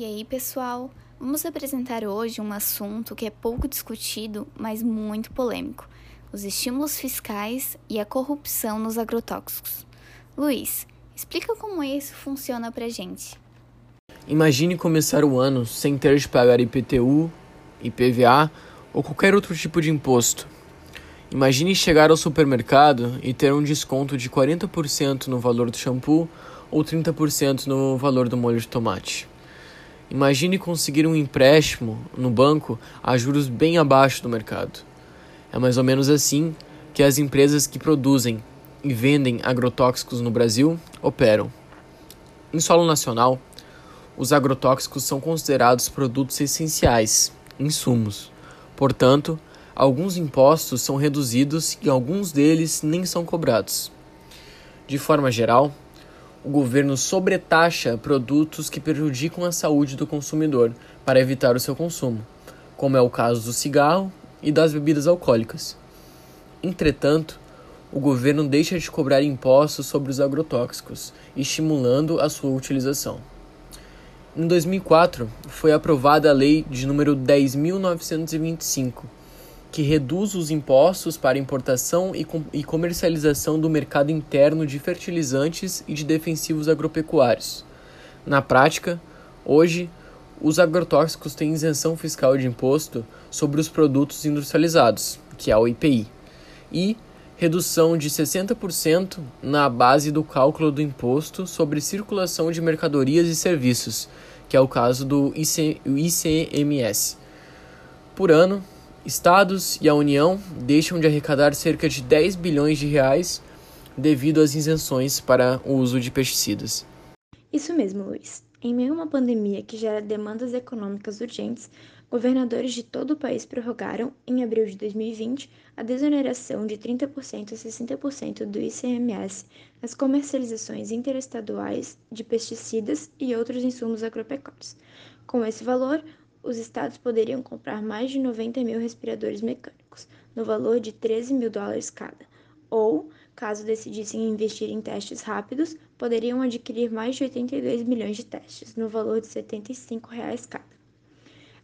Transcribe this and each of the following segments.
E aí, pessoal? Vamos apresentar hoje um assunto que é pouco discutido, mas muito polêmico: os estímulos fiscais e a corrupção nos agrotóxicos. Luiz, explica como isso funciona pra gente. Imagine começar o ano sem ter de pagar IPTU, IPVA ou qualquer outro tipo de imposto. Imagine chegar ao supermercado e ter um desconto de 40% no valor do shampoo ou 30% no valor do molho de tomate. Imagine conseguir um empréstimo no banco a juros bem abaixo do mercado. É mais ou menos assim que as empresas que produzem e vendem agrotóxicos no Brasil operam. Em solo nacional, os agrotóxicos são considerados produtos essenciais, insumos. Portanto, alguns impostos são reduzidos e alguns deles nem são cobrados. De forma geral, o governo sobretaxa produtos que prejudicam a saúde do consumidor para evitar o seu consumo, como é o caso do cigarro e das bebidas alcoólicas. Entretanto, o governo deixa de cobrar impostos sobre os agrotóxicos, estimulando a sua utilização. Em 2004, foi aprovada a Lei de número 10.925, que reduz os impostos para importação e, com e comercialização do mercado interno de fertilizantes e de defensivos agropecuários. Na prática, hoje, os agrotóxicos têm isenção fiscal de imposto sobre os produtos industrializados, que é o IPI, e redução de 60% na base do cálculo do imposto sobre circulação de mercadorias e serviços, que é o caso do IC, ICMS. Por ano, Estados e a União deixam de arrecadar cerca de 10 bilhões de reais devido às isenções para o uso de pesticidas. Isso mesmo, Luiz. Em meio a uma pandemia que gera demandas econômicas urgentes, governadores de todo o país prorrogaram, em abril de 2020, a desoneração de 30% a 60% do ICMS nas comercializações interestaduais de pesticidas e outros insumos agropecuários. Com esse valor, os estados poderiam comprar mais de 90 mil respiradores mecânicos, no valor de 13 mil dólares cada, ou, caso decidissem investir em testes rápidos, poderiam adquirir mais de 82 milhões de testes, no valor de 75 reais cada.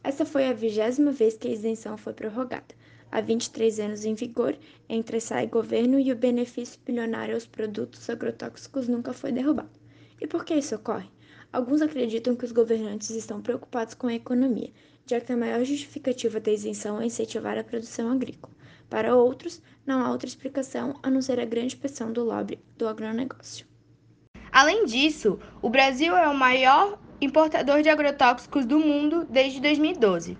Essa foi a vigésima vez que a isenção foi prorrogada. Há 23 anos em vigor, entre sai governo e o benefício bilionário aos produtos agrotóxicos nunca foi derrubado. E por que isso ocorre? Alguns acreditam que os governantes estão preocupados com a economia, já que a maior justificativa da isenção é incentivar a produção agrícola. Para outros, não há outra explicação a não ser a grande pressão do lobby do agronegócio. Além disso, o Brasil é o maior importador de agrotóxicos do mundo desde 2012.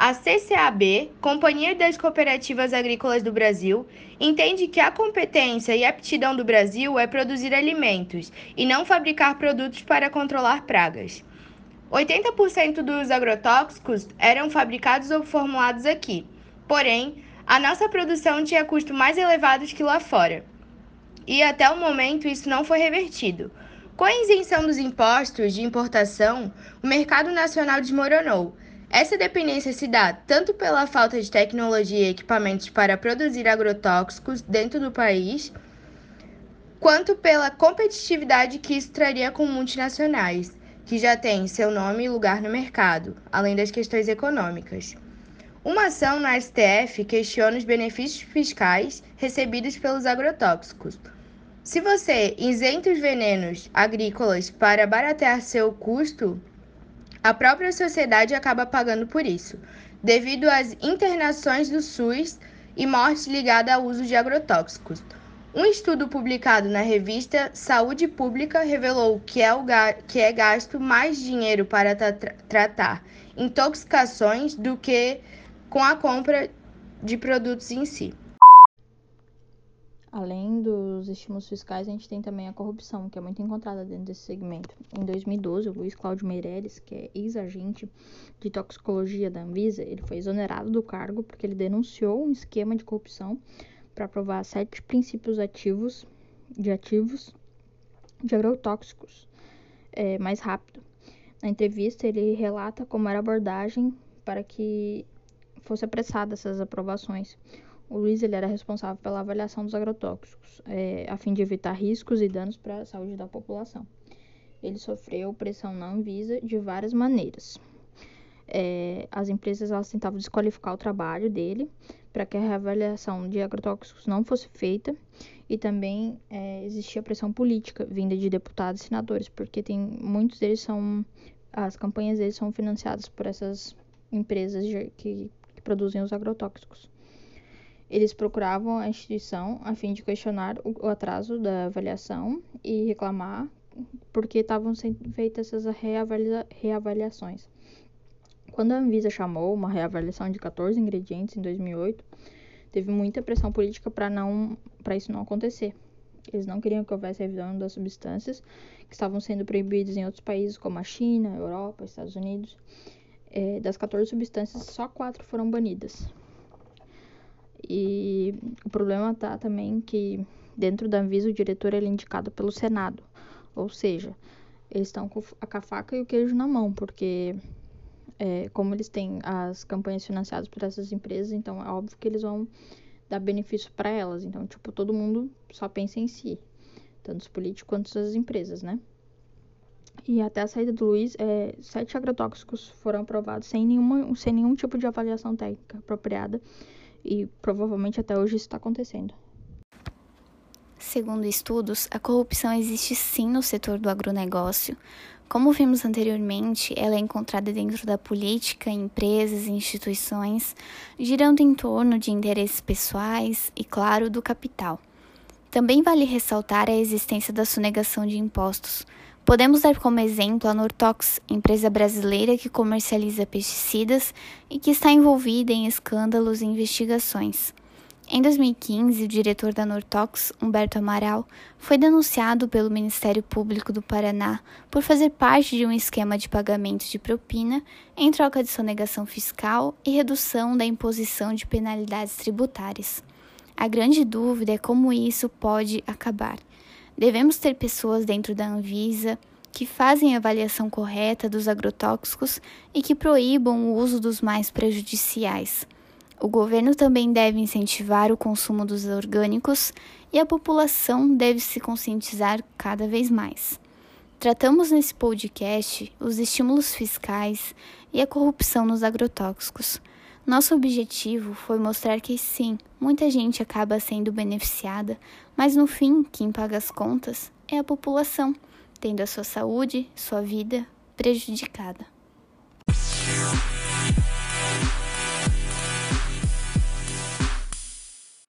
A CCAB, Companhia das Cooperativas Agrícolas do Brasil, entende que a competência e aptidão do Brasil é produzir alimentos e não fabricar produtos para controlar pragas. 80% dos agrotóxicos eram fabricados ou formulados aqui, porém, a nossa produção tinha custos mais elevados que lá fora. E até o momento isso não foi revertido. Com a isenção dos impostos de importação, o mercado nacional desmoronou essa dependência se dá tanto pela falta de tecnologia e equipamentos para produzir agrotóxicos dentro do país, quanto pela competitividade que isso traria com multinacionais, que já têm seu nome e lugar no mercado, além das questões econômicas. Uma ação na STF questiona os benefícios fiscais recebidos pelos agrotóxicos. Se você isenta os venenos agrícolas para baratear seu custo, a própria sociedade acaba pagando por isso, devido às internações do SUS e mortes ligadas ao uso de agrotóxicos. Um estudo publicado na revista Saúde Pública revelou que é, o que é gasto mais dinheiro para tra tratar intoxicações do que com a compra de produtos em si. Além dos estímulos fiscais, a gente tem também a corrupção, que é muito encontrada dentro desse segmento. Em 2012, o Luiz Cláudio Meireles, que é ex-agente de toxicologia da Anvisa, ele foi exonerado do cargo porque ele denunciou um esquema de corrupção para aprovar sete princípios ativos de ativos de agrotóxicos é, mais rápido. Na entrevista, ele relata como era a abordagem para que fosse apressada essas aprovações. O Luiz ele era responsável pela avaliação dos agrotóxicos, é, a fim de evitar riscos e danos para a saúde da população. ele sofreu pressão na Anvisa de várias maneiras. É, as empresas elas tentavam desqualificar o trabalho dele para que a reavaliação de agrotóxicos não fosse feita e também é, existia pressão política vinda de deputados e senadores porque tem muitos deles são as campanhas deles são financiadas por essas empresas de, que, que produzem os agrotóxicos eles procuravam a instituição a fim de questionar o, atraso da avaliação e reclamar porque estavam sendo feitas essas reavalia, reavaliações quando a Anvisa chamou uma reavaliação de 14 ingredientes em 2008, teve muita pressão política para isso não acontecer. Eles não queriam que houvesse revisão das substâncias que estavam sendo proibidas em outros países como a China, Europa, Estados Unidos. É, das 14 substâncias, só quatro foram banidas. E o problema está também que dentro da Anvisa o diretor é indicado pelo Senado, ou seja, eles estão com a faca e o queijo na mão, porque é, como eles têm as campanhas financiadas por essas empresas, então é óbvio que eles vão dar benefício para elas. Então, tipo, todo mundo só pensa em si, tanto os políticos quanto as empresas, né? E até a saída do Luiz, é, sete agrotóxicos foram aprovados sem, nenhuma, sem nenhum tipo de avaliação técnica apropriada. E provavelmente até hoje isso está acontecendo. Segundo estudos, a corrupção existe sim no setor do agronegócio, como vimos anteriormente, ela é encontrada dentro da política, empresas e instituições, girando em torno de interesses pessoais e, claro, do capital. Também vale ressaltar a existência da sonegação de impostos. Podemos dar como exemplo a Nortox, empresa brasileira que comercializa pesticidas e que está envolvida em escândalos e investigações. Em 2015, o diretor da Nortox, Humberto Amaral, foi denunciado pelo Ministério Público do Paraná por fazer parte de um esquema de pagamento de propina em troca de sonegação fiscal e redução da imposição de penalidades tributárias. A grande dúvida é como isso pode acabar. Devemos ter pessoas dentro da Anvisa que fazem a avaliação correta dos agrotóxicos e que proíbam o uso dos mais prejudiciais. O governo também deve incentivar o consumo dos orgânicos e a população deve se conscientizar cada vez mais. Tratamos nesse podcast os estímulos fiscais e a corrupção nos agrotóxicos. Nosso objetivo foi mostrar que sim, muita gente acaba sendo beneficiada, mas no fim, quem paga as contas é a população, tendo a sua saúde, sua vida prejudicada.